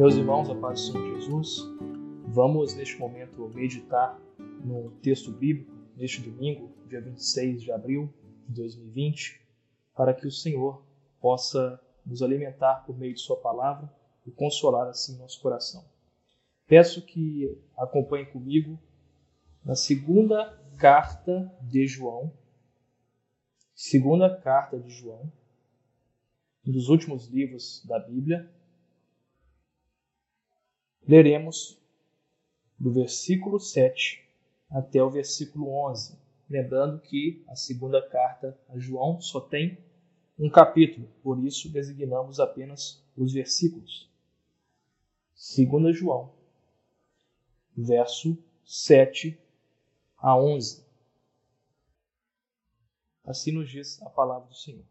Meus irmãos, a paz do Senhor Jesus, vamos neste momento meditar no texto bíblico, neste domingo, dia 26 de abril de 2020, para que o Senhor possa nos alimentar por meio de Sua palavra e consolar assim nosso coração. Peço que acompanhe comigo na segunda carta de João, segunda carta de João, um dos últimos livros da Bíblia, leremos do versículo 7 até o versículo 11. Lembrando que a segunda carta a João só tem um capítulo, por isso designamos apenas os versículos. 2 João, verso 7 a 11. Assim nos diz a palavra do Senhor.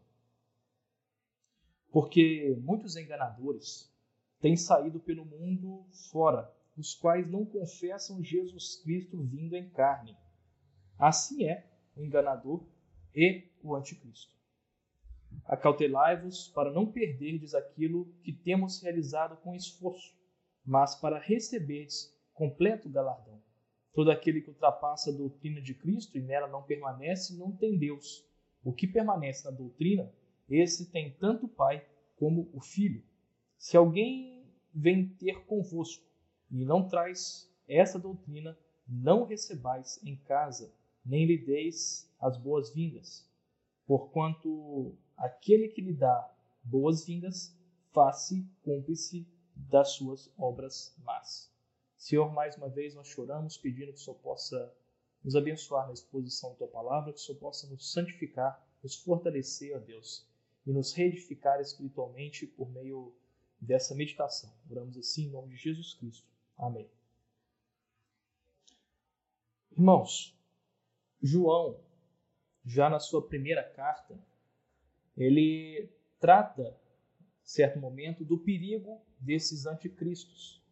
Porque muitos enganadores têm saído pelo mundo fora, os quais não confessam Jesus Cristo vindo em carne. Assim é o enganador e o anticristo. Acautelai-vos para não perderdes aquilo que temos realizado com esforço, mas para receberdes completo galardão. Todo aquele que ultrapassa a doutrina de Cristo e nela não permanece, não tem Deus. O que permanece na doutrina, esse tem tanto o Pai como o Filho. Se alguém vem ter convosco e não traz essa doutrina, não recebais em casa, nem lhe deis as boas-vindas. Porquanto aquele que lhe dá boas-vindas, faça cúmplice das suas obras más. Senhor, mais uma vez nós choramos pedindo que o Senhor possa nos abençoar na exposição da tua palavra, que o Senhor possa nos santificar, nos fortalecer, ó Deus, e nos reedificar espiritualmente por meio dessa meditação. Oramos assim em nome de Jesus Cristo. Amém. Irmãos, João, já na sua primeira carta, ele trata, certo momento, do perigo desses anticristos.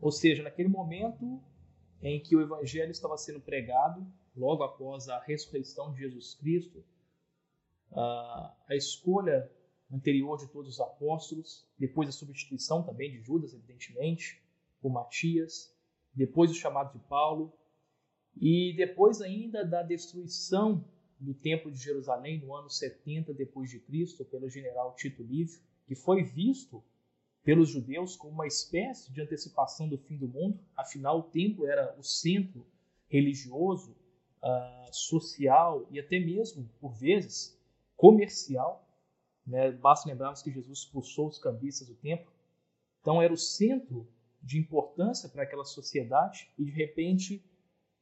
Ou seja, naquele momento em que o evangelho estava sendo pregado, logo após a ressurreição de Jesus Cristo, a escolha anterior de todos os apóstolos, depois a substituição também de Judas, evidentemente, por Matias, depois o chamado de Paulo, e depois ainda da destruição do Templo de Jerusalém no ano 70 depois de Cristo pelo general Tito Livio, que foi visto pelos judeus como uma espécie de antecipação do fim do mundo, afinal o templo era o centro religioso, uh, social e até mesmo, por vezes, comercial né? Basta lembrarmos que Jesus expulsou os cambistas do templo. Então era o centro de importância para aquela sociedade e de repente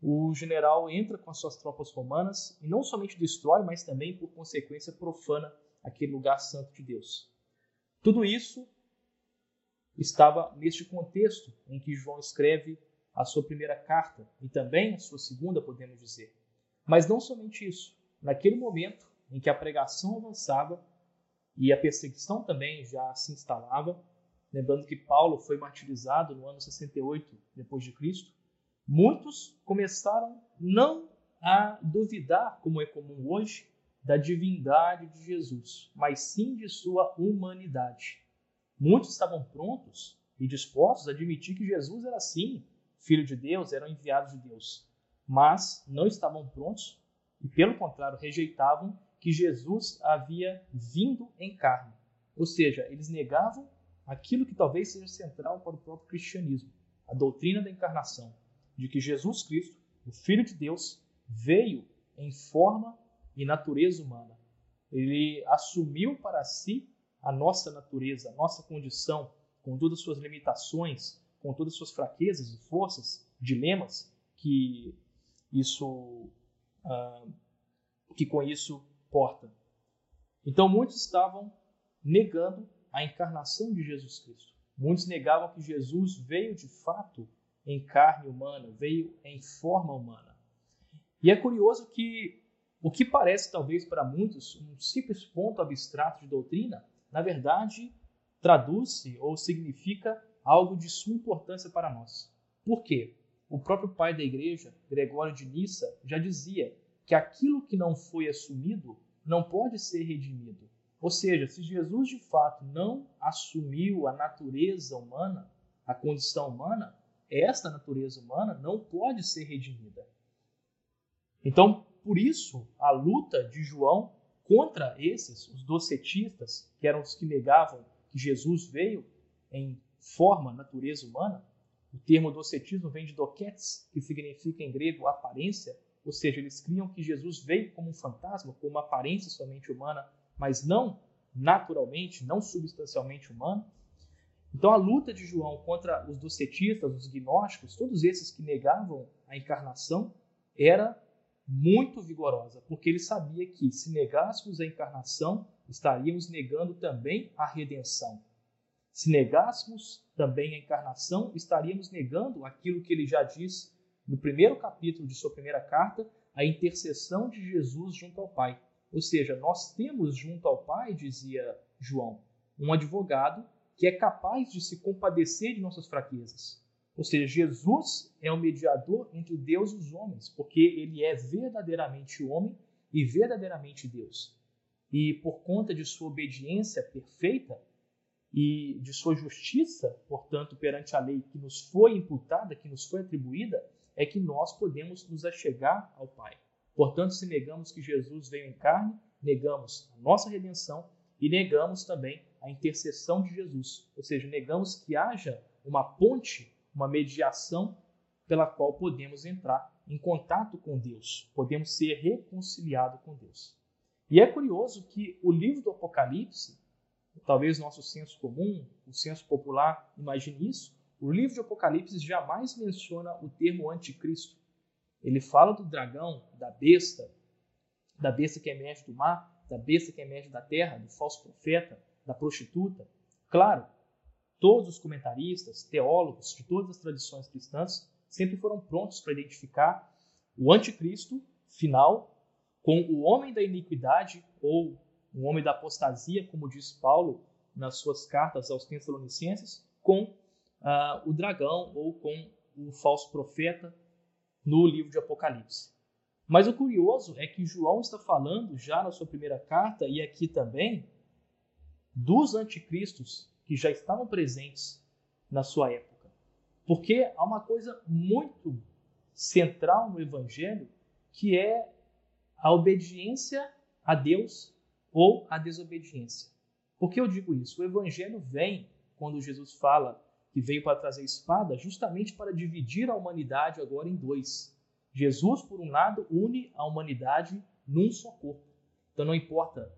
o general entra com as suas tropas romanas e não somente destrói, mas também por consequência profana aquele lugar santo de Deus. Tudo isso estava neste contexto em que João escreve a sua primeira carta e também a sua segunda, podemos dizer. Mas não somente isso. Naquele momento em que a pregação avançava, e a perseguição também já se instalava. Lembrando que Paulo foi martirizado no ano 68 depois de Cristo. Muitos começaram não a duvidar, como é comum hoje, da divindade de Jesus, mas sim de sua humanidade. Muitos estavam prontos e dispostos a admitir que Jesus era sim filho de Deus, era enviado de Deus, mas não estavam prontos e, pelo contrário, rejeitavam que Jesus havia vindo em carne. Ou seja, eles negavam aquilo que talvez seja central para o próprio cristianismo, a doutrina da encarnação, de que Jesus Cristo, o Filho de Deus, veio em forma e natureza humana. Ele assumiu para si a nossa natureza, a nossa condição, com todas as suas limitações, com todas as suas fraquezas e forças, dilemas que isso, uh, que com isso porta. Então muitos estavam negando a encarnação de Jesus Cristo. Muitos negavam que Jesus veio de fato em carne humana, veio em forma humana. E é curioso que o que parece talvez para muitos um simples ponto abstrato de doutrina, na verdade traduz-se ou significa algo de suma importância para nós. Por quê? O próprio pai da igreja, Gregório de Nissa, já dizia que aquilo que não foi assumido não pode ser redimido. Ou seja, se Jesus de fato não assumiu a natureza humana, a condição humana, esta natureza humana não pode ser redimida. Então, por isso, a luta de João contra esses, os docetistas, que eram os que negavam que Jesus veio em forma, natureza humana, o termo docetismo vem de doketes, que significa em grego aparência, ou seja, eles criam que Jesus veio como um fantasma, com uma aparência somente humana, mas não naturalmente, não substancialmente humana. Então a luta de João contra os docetistas, os gnósticos, todos esses que negavam a encarnação, era muito vigorosa, porque ele sabia que se negássemos a encarnação, estaríamos negando também a redenção. Se negássemos também a encarnação, estaríamos negando aquilo que ele já diz no primeiro capítulo de sua primeira carta, a intercessão de Jesus junto ao Pai. Ou seja, nós temos junto ao Pai, dizia João, um advogado que é capaz de se compadecer de nossas fraquezas. Ou seja, Jesus é o mediador entre Deus e os homens, porque ele é verdadeiramente homem e verdadeiramente Deus. E por conta de sua obediência perfeita e de sua justiça, portanto, perante a lei que nos foi imputada, que nos foi atribuída, é que nós podemos nos achegar ao Pai. Portanto, se negamos que Jesus veio em carne, negamos a nossa redenção e negamos também a intercessão de Jesus, ou seja, negamos que haja uma ponte, uma mediação pela qual podemos entrar em contato com Deus, podemos ser reconciliados com Deus. E é curioso que o livro do Apocalipse, talvez nosso senso comum, o senso popular imagine isso, o livro de Apocalipse jamais menciona o termo anticristo. Ele fala do dragão, da besta, da besta que emerge do mar, da besta que emerge da terra, do falso profeta, da prostituta. Claro, todos os comentaristas, teólogos de todas as tradições cristãs sempre foram prontos para identificar o anticristo final com o homem da iniquidade ou o homem da apostasia, como diz Paulo nas suas cartas aos Tessalonicenses, com uh, o dragão ou com o falso profeta no livro de Apocalipse. Mas o curioso é que João está falando já na sua primeira carta e aqui também dos anticristos que já estavam presentes na sua época. Porque há uma coisa muito central no evangelho que é a obediência a Deus ou a desobediência. Por que eu digo isso? O evangelho vem quando Jesus fala que veio para trazer espada, justamente para dividir a humanidade agora em dois. Jesus, por um lado, une a humanidade num só corpo. Então não importa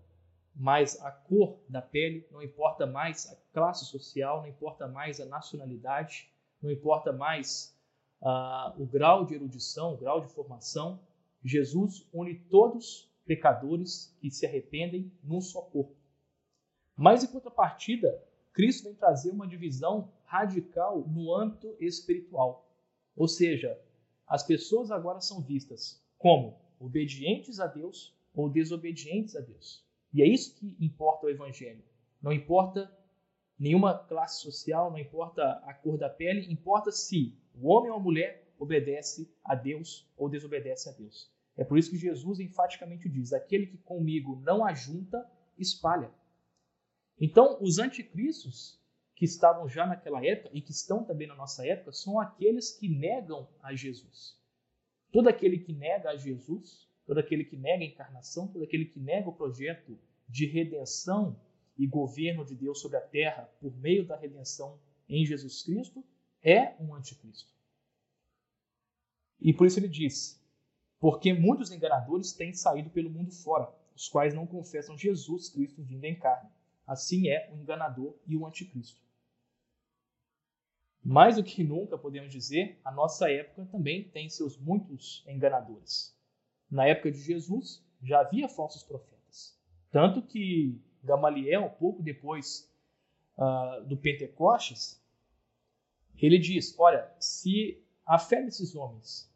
mais a cor da pele, não importa mais a classe social, não importa mais a nacionalidade, não importa mais uh, o grau de erudição, o grau de formação. Jesus une todos pecadores que se arrependem num só corpo. Mas em contrapartida, Cristo vem trazer uma divisão radical no âmbito espiritual. Ou seja, as pessoas agora são vistas como obedientes a Deus ou desobedientes a Deus. E é isso que importa o evangelho. Não importa nenhuma classe social, não importa a cor da pele, importa se o homem ou a mulher obedece a Deus ou desobedece a Deus. É por isso que Jesus enfaticamente diz: aquele que comigo não ajunta, espalha. Então, os anticristos que estavam já naquela época e que estão também na nossa época são aqueles que negam a Jesus. Todo aquele que nega a Jesus, todo aquele que nega a encarnação, todo aquele que nega o projeto de redenção e governo de Deus sobre a terra por meio da redenção em Jesus Cristo, é um anticristo. E por isso ele diz: porque muitos enganadores têm saído pelo mundo fora, os quais não confessam Jesus Cristo vindo em carne. Assim é o enganador e o anticristo. Mais do que nunca, podemos dizer, a nossa época também tem seus muitos enganadores. Na época de Jesus, já havia falsos profetas. Tanto que Gamaliel, pouco depois uh, do Pentecostes, ele diz: Olha, se a fé desses homens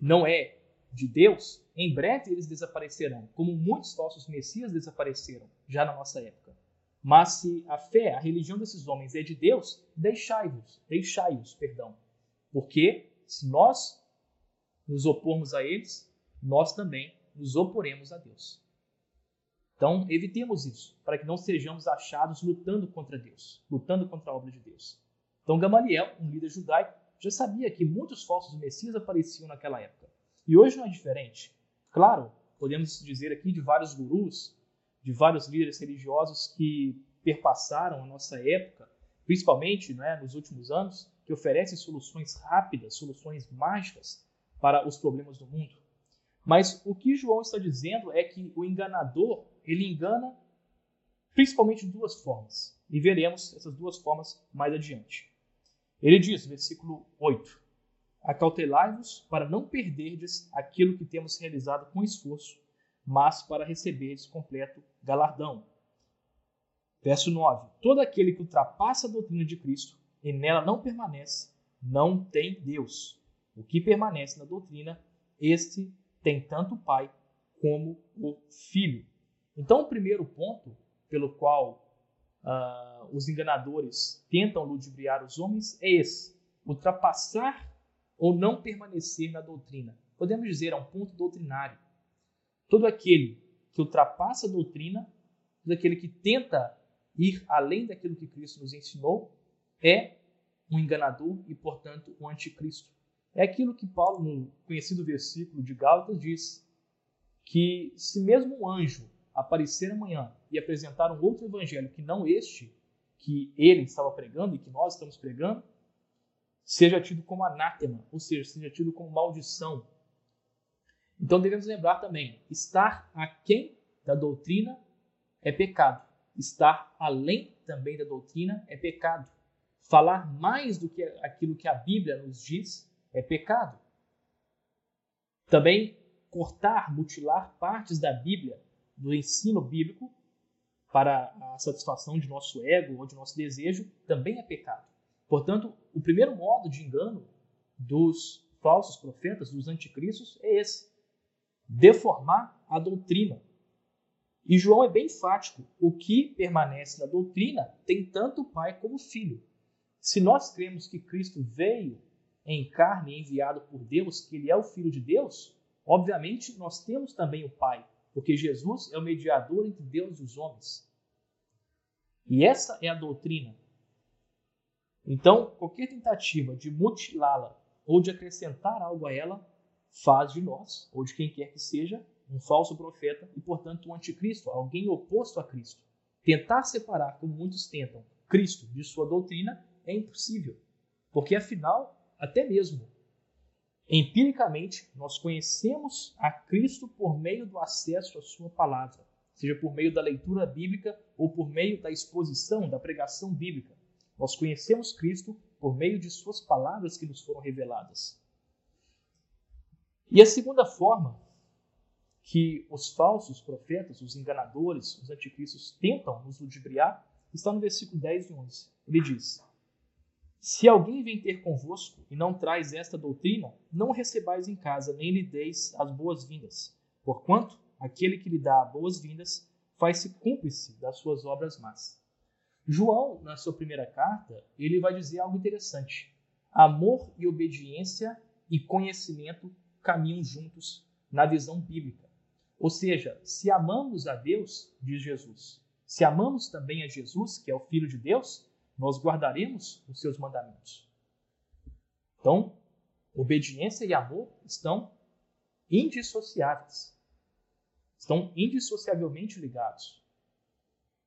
não é de Deus, em breve eles desaparecerão, como muitos falsos messias desapareceram já na nossa época. Mas se a fé, a religião desses homens é de Deus, deixai-vos, deixai-os, perdão. Porque se nós nos opormos a eles, nós também nos oporemos a Deus. Então, evitemos isso, para que não sejamos achados lutando contra Deus, lutando contra a obra de Deus. Então Gamaliel, um líder judaico, já sabia que muitos falsos messias apareciam naquela época. E hoje não é diferente. Claro, podemos dizer aqui de vários gurus, de vários líderes religiosos que perpassaram a nossa época, principalmente né, nos últimos anos, que oferecem soluções rápidas, soluções mágicas para os problemas do mundo. Mas o que João está dizendo é que o enganador, ele engana principalmente de duas formas. E veremos essas duas formas mais adiante. Ele diz, versículo 8: Acautelai-vos para não perderdes aquilo que temos realizado com esforço, mas para receberdes completo galardão. Verso 9: Todo aquele que ultrapassa a doutrina de Cristo e nela não permanece, não tem Deus. O que permanece na doutrina, este tem tanto o Pai como o Filho. Então, o primeiro ponto pelo qual uh, os enganadores tentam ludibriar os homens é esse: ultrapassar ou não permanecer na doutrina. Podemos dizer, é um ponto doutrinário. Todo aquele que ultrapassa a doutrina, todo aquele que tenta ir além daquilo que Cristo nos ensinou, é um enganador e, portanto, um anticristo. É aquilo que Paulo, no conhecido versículo de Gálatas, diz: que se mesmo um anjo aparecer amanhã e apresentar um outro evangelho que não este que ele estava pregando e que nós estamos pregando, seja tido como anátema, ou seja, seja tido como maldição. Então devemos lembrar também: estar aquém da doutrina é pecado, estar além também da doutrina é pecado. Falar mais do que aquilo que a Bíblia nos diz é pecado. Também cortar, mutilar partes da Bíblia, do ensino bíblico, para a satisfação de nosso ego ou de nosso desejo, também é pecado. Portanto, o primeiro modo de engano dos falsos profetas, dos anticristos, é esse: deformar a doutrina. E João é bem enfático: o que permanece na doutrina tem tanto o pai como o filho. Se nós cremos que Cristo veio em carne enviado por Deus, que ele é o filho de Deus, obviamente nós temos também o pai, porque Jesus é o mediador entre Deus e os homens. E essa é a doutrina então, qualquer tentativa de mutilá-la ou de acrescentar algo a ela faz de nós, ou de quem quer que seja, um falso profeta e, portanto, um anticristo, alguém oposto a Cristo. Tentar separar, como muitos tentam, Cristo de sua doutrina é impossível, porque afinal, até mesmo empiricamente, nós conhecemos a Cristo por meio do acesso à sua palavra, seja por meio da leitura bíblica ou por meio da exposição, da pregação bíblica. Nós conhecemos Cristo por meio de Suas palavras que nos foram reveladas. E a segunda forma que os falsos profetas, os enganadores, os anticristos tentam nos ludibriar está no versículo 10 e 11. Ele diz: Se alguém vem ter convosco e não traz esta doutrina, não recebais em casa, nem lhe deis as boas-vindas, porquanto aquele que lhe dá boas-vindas faz-se cúmplice das suas obras más. João, na sua primeira carta, ele vai dizer algo interessante. Amor e obediência e conhecimento caminham juntos na visão bíblica. Ou seja, se amamos a Deus, diz Jesus, se amamos também a Jesus, que é o Filho de Deus, nós guardaremos os seus mandamentos. Então, obediência e amor estão indissociáveis. Estão indissociavelmente ligados.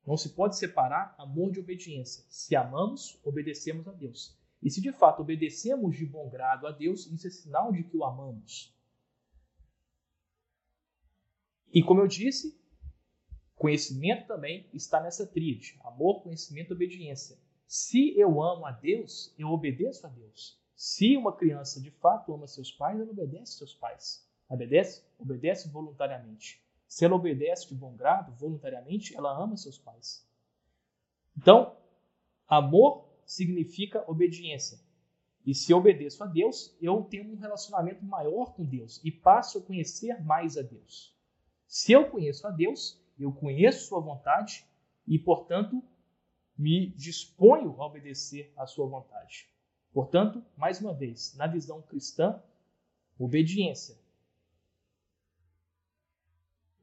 Não se pode separar amor de obediência. Se amamos, obedecemos a Deus. E se de fato obedecemos de bom grado a Deus, isso é sinal de que o amamos. E como eu disse, conhecimento também está nessa tríade: amor, conhecimento obediência. Se eu amo a Deus, eu obedeço a Deus. Se uma criança de fato ama seus pais, ela obedece seus pais. Obedece? Obedece voluntariamente. Se ela obedece de bom grado, voluntariamente, ela ama seus pais. Então, amor significa obediência. E se eu obedeço a Deus, eu tenho um relacionamento maior com Deus e passo a conhecer mais a Deus. Se eu conheço a Deus, eu conheço Sua vontade e, portanto, me disponho a obedecer à Sua vontade. Portanto, mais uma vez, na visão cristã, obediência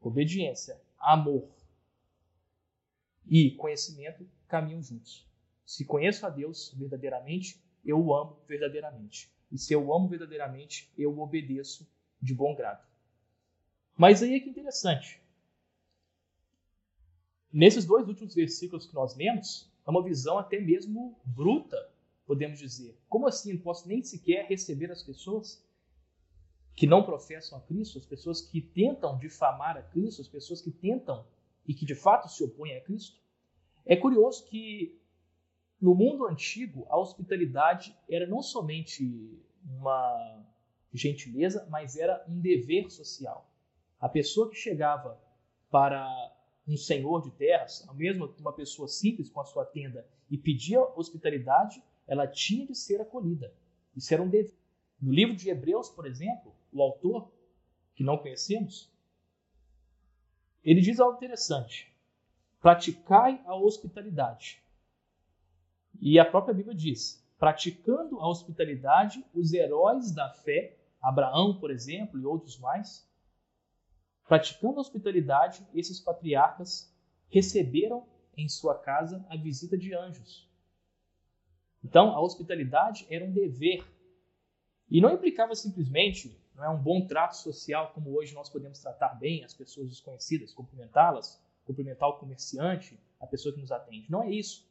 obediência, amor e conhecimento caminham juntos. Se conheço a Deus verdadeiramente, eu o amo verdadeiramente. E se eu o amo verdadeiramente, eu o obedeço de bom grado. Mas aí é que interessante. Nesses dois últimos versículos que nós lemos, é uma visão até mesmo bruta, podemos dizer. Como assim? Não posso nem sequer receber as pessoas que não professam a Cristo, as pessoas que tentam difamar a Cristo, as pessoas que tentam e que de fato se opõem a Cristo? É curioso que no mundo antigo a hospitalidade era não somente uma gentileza, mas era um dever social. A pessoa que chegava para um senhor de terras, a mesma uma pessoa simples com a sua tenda, e pedia hospitalidade, ela tinha de ser acolhida. Isso era um dever. No livro de Hebreus, por exemplo, o autor, que não conhecemos, ele diz algo interessante: praticai a hospitalidade. E a própria Bíblia diz: praticando a hospitalidade, os heróis da fé, Abraão, por exemplo, e outros mais, praticando a hospitalidade, esses patriarcas receberam em sua casa a visita de anjos. Então, a hospitalidade era um dever. E não implicava simplesmente não é um bom trato social como hoje nós podemos tratar bem as pessoas desconhecidas, cumprimentá-las, cumprimentar o comerciante, a pessoa que nos atende. Não é isso.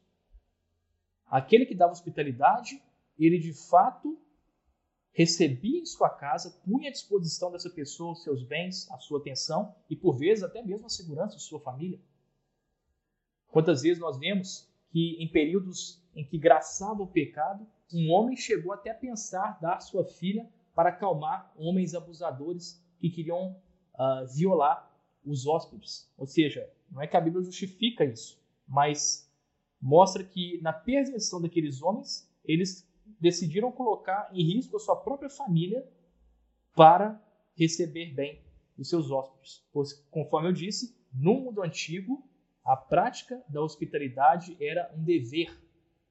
Aquele que dava hospitalidade, ele de fato recebia em sua casa, punha à disposição dessa pessoa os seus bens, a sua atenção e, por vezes, até mesmo a segurança de sua família. Quantas vezes nós vemos que, em períodos em que graçava o pecado, um homem chegou até a pensar dar sua filha para acalmar homens abusadores que queriam uh, violar os hóspedes. Ou seja, não é que a Bíblia justifica isso, mas mostra que na perversão daqueles homens, eles decidiram colocar em risco a sua própria família para receber bem os seus hóspedes. Pois, conforme eu disse, no mundo antigo, a prática da hospitalidade era um dever.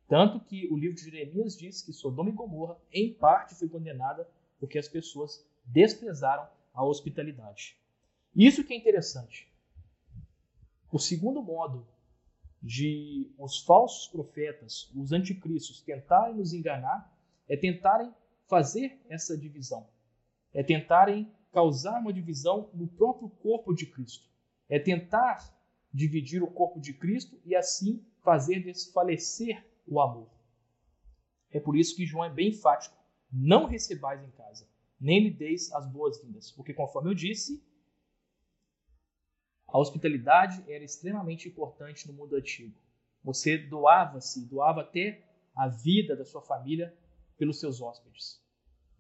Tanto que o livro de Jeremias diz que Sodoma e Gomorra, em parte, foi condenada porque as pessoas desprezaram a hospitalidade. Isso que é interessante. O segundo modo de os falsos profetas, os anticristos, tentarem nos enganar é tentarem fazer essa divisão, é tentarem causar uma divisão no próprio corpo de Cristo, é tentar dividir o corpo de Cristo e assim fazer desfalecer o amor. É por isso que João é bem enfático: não recebais em casa, nem lhe deis as boas-vindas, porque conforme eu disse, a hospitalidade era extremamente importante no mundo antigo. Você doava-se, doava até a vida da sua família pelos seus hóspedes.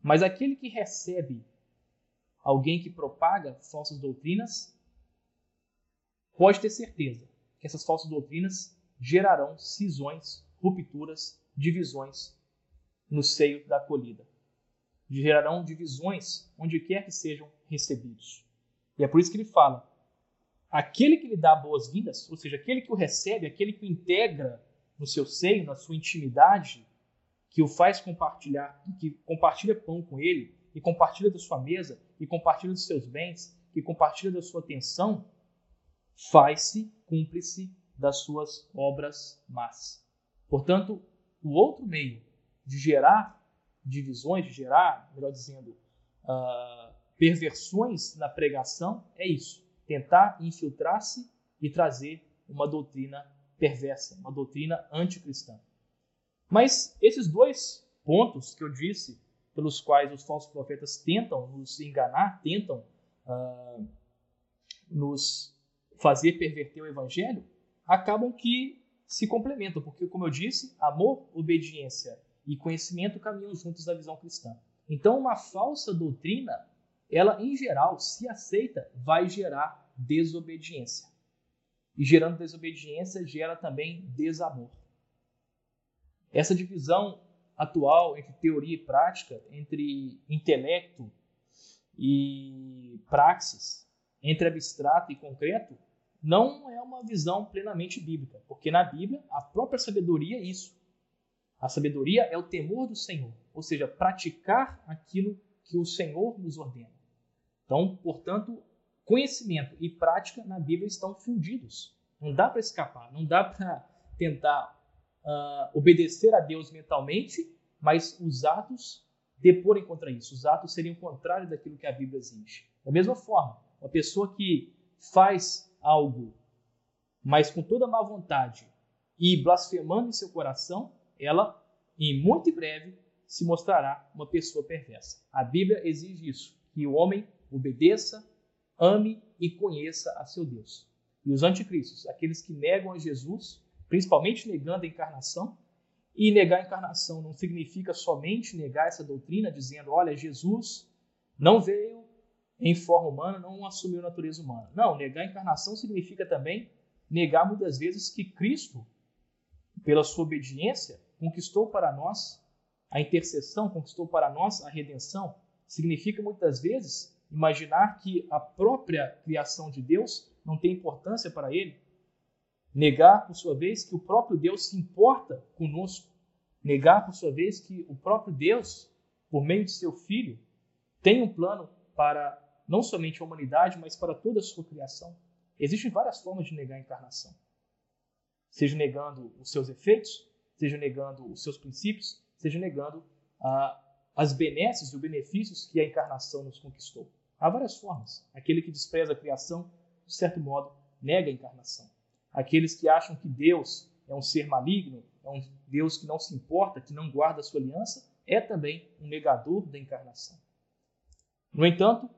Mas aquele que recebe alguém que propaga falsas doutrinas, pode ter certeza que essas falsas doutrinas gerarão cisões, rupturas, divisões no seio da acolhida. Gerarão divisões onde quer que sejam recebidos. E é por isso que ele fala: aquele que lhe dá boas-vindas, ou seja, aquele que o recebe, aquele que o integra no seu seio, na sua intimidade, que o faz compartilhar, que compartilha pão com ele, e compartilha da sua mesa, e compartilha dos seus bens, que compartilha da sua atenção, faz-se cúmplice das suas obras más. Portanto, o outro meio de gerar divisões, de gerar, melhor dizendo, uh, perversões na pregação é isso tentar infiltrar-se e trazer uma doutrina perversa, uma doutrina anticristã. Mas esses dois pontos que eu disse, pelos quais os falsos profetas tentam nos enganar, tentam uh, nos fazer perverter o evangelho, acabam que se complementam, porque, como eu disse, amor, obediência e conhecimento caminham juntos na visão cristã. Então, uma falsa doutrina ela em geral, se aceita, vai gerar desobediência. E gerando desobediência, gera também desamor. Essa divisão atual entre teoria e prática, entre intelecto e praxis, entre abstrato e concreto, não é uma visão plenamente bíblica, porque na Bíblia a própria sabedoria é isso. A sabedoria é o temor do Senhor, ou seja, praticar aquilo que o Senhor nos ordena. Então, portanto, conhecimento e prática na Bíblia estão fundidos. Não dá para escapar, não dá para tentar uh, obedecer a Deus mentalmente, mas os atos deporem contra isso. Os atos seriam contrários daquilo que a Bíblia exige. Da mesma forma, uma pessoa que faz algo, mas com toda má vontade e blasfemando em seu coração, ela, em muito breve, se mostrará uma pessoa perversa. A Bíblia exige isso, que o homem obedeça, ame e conheça a seu Deus. E os anticristos, aqueles que negam a Jesus, principalmente negando a encarnação, e negar a encarnação não significa somente negar essa doutrina, dizendo, olha, Jesus não veio em forma humana, não assumiu natureza humana. Não, negar a encarnação significa também negar muitas vezes que Cristo, pela sua obediência, conquistou para nós a intercessão, conquistou para nós a redenção. Significa muitas vezes imaginar que a própria criação de Deus não tem importância para ele. Negar, por sua vez, que o próprio Deus se importa conosco. Negar, por sua vez, que o próprio Deus, por meio de seu Filho, tem um plano para não somente a humanidade, mas para toda a sua criação. Existem várias formas de negar a encarnação. Seja negando os seus efeitos, seja negando os seus princípios, seja negando ah, as benesses e os benefícios que a encarnação nos conquistou. Há várias formas. Aquele que despreza a criação, de certo modo, nega a encarnação. Aqueles que acham que Deus é um ser maligno, é um Deus que não se importa, que não guarda a sua aliança, é também um negador da encarnação. No entanto,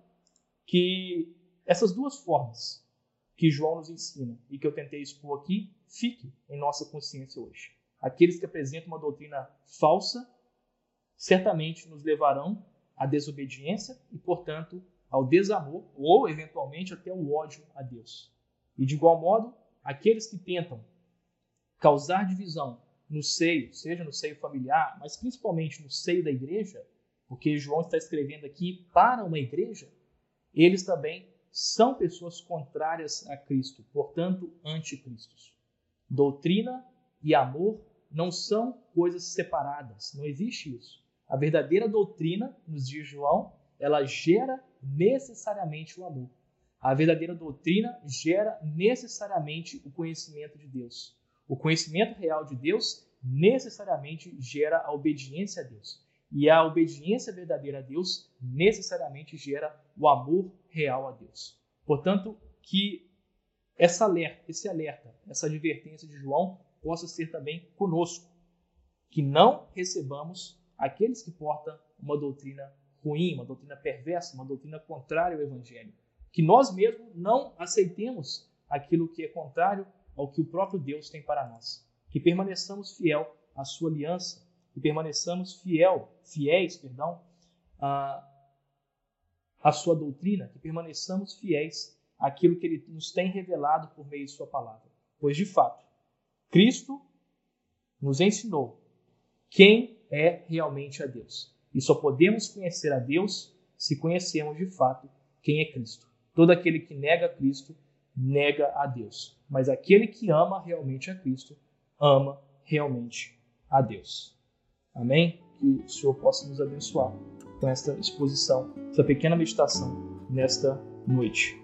que essas duas formas que João nos ensina e que eu tentei expor aqui fiquem em nossa consciência hoje. Aqueles que apresentam uma doutrina falsa certamente nos levarão à desobediência e, portanto, ao desamor ou, eventualmente, até ao ódio a Deus. E, de igual modo, aqueles que tentam causar divisão no seio, seja no seio familiar, mas principalmente no seio da igreja, porque João está escrevendo aqui para uma igreja, eles também são pessoas contrárias a Cristo, portanto, anticristos. Doutrina e amor não são coisas separadas, não existe isso. A verdadeira doutrina, nos de João, ela gera necessariamente o amor. A verdadeira doutrina gera necessariamente o conhecimento de Deus. O conhecimento real de Deus necessariamente gera a obediência a Deus. E a obediência verdadeira a Deus necessariamente gera o amor real a Deus. Portanto, que essa alerta, esse alerta, essa advertência de João possa ser também conosco, que não recebamos aqueles que portam uma doutrina ruim, uma doutrina perversa, uma doutrina contrária ao evangelho, que nós mesmos não aceitemos aquilo que é contrário ao que o próprio Deus tem para nós, que permaneçamos fiel à sua aliança, que permaneçamos fiel, fiéis, perdão, a a sua doutrina, que permaneçamos fiéis àquilo que ele nos tem revelado por meio de sua palavra. Pois, de fato, Cristo nos ensinou quem é realmente a Deus. E só podemos conhecer a Deus se conhecermos de fato quem é Cristo. Todo aquele que nega Cristo nega a Deus. Mas aquele que ama realmente a Cristo ama realmente a Deus. Amém? Que o Senhor possa nos abençoar com esta exposição, essa pequena meditação nesta noite.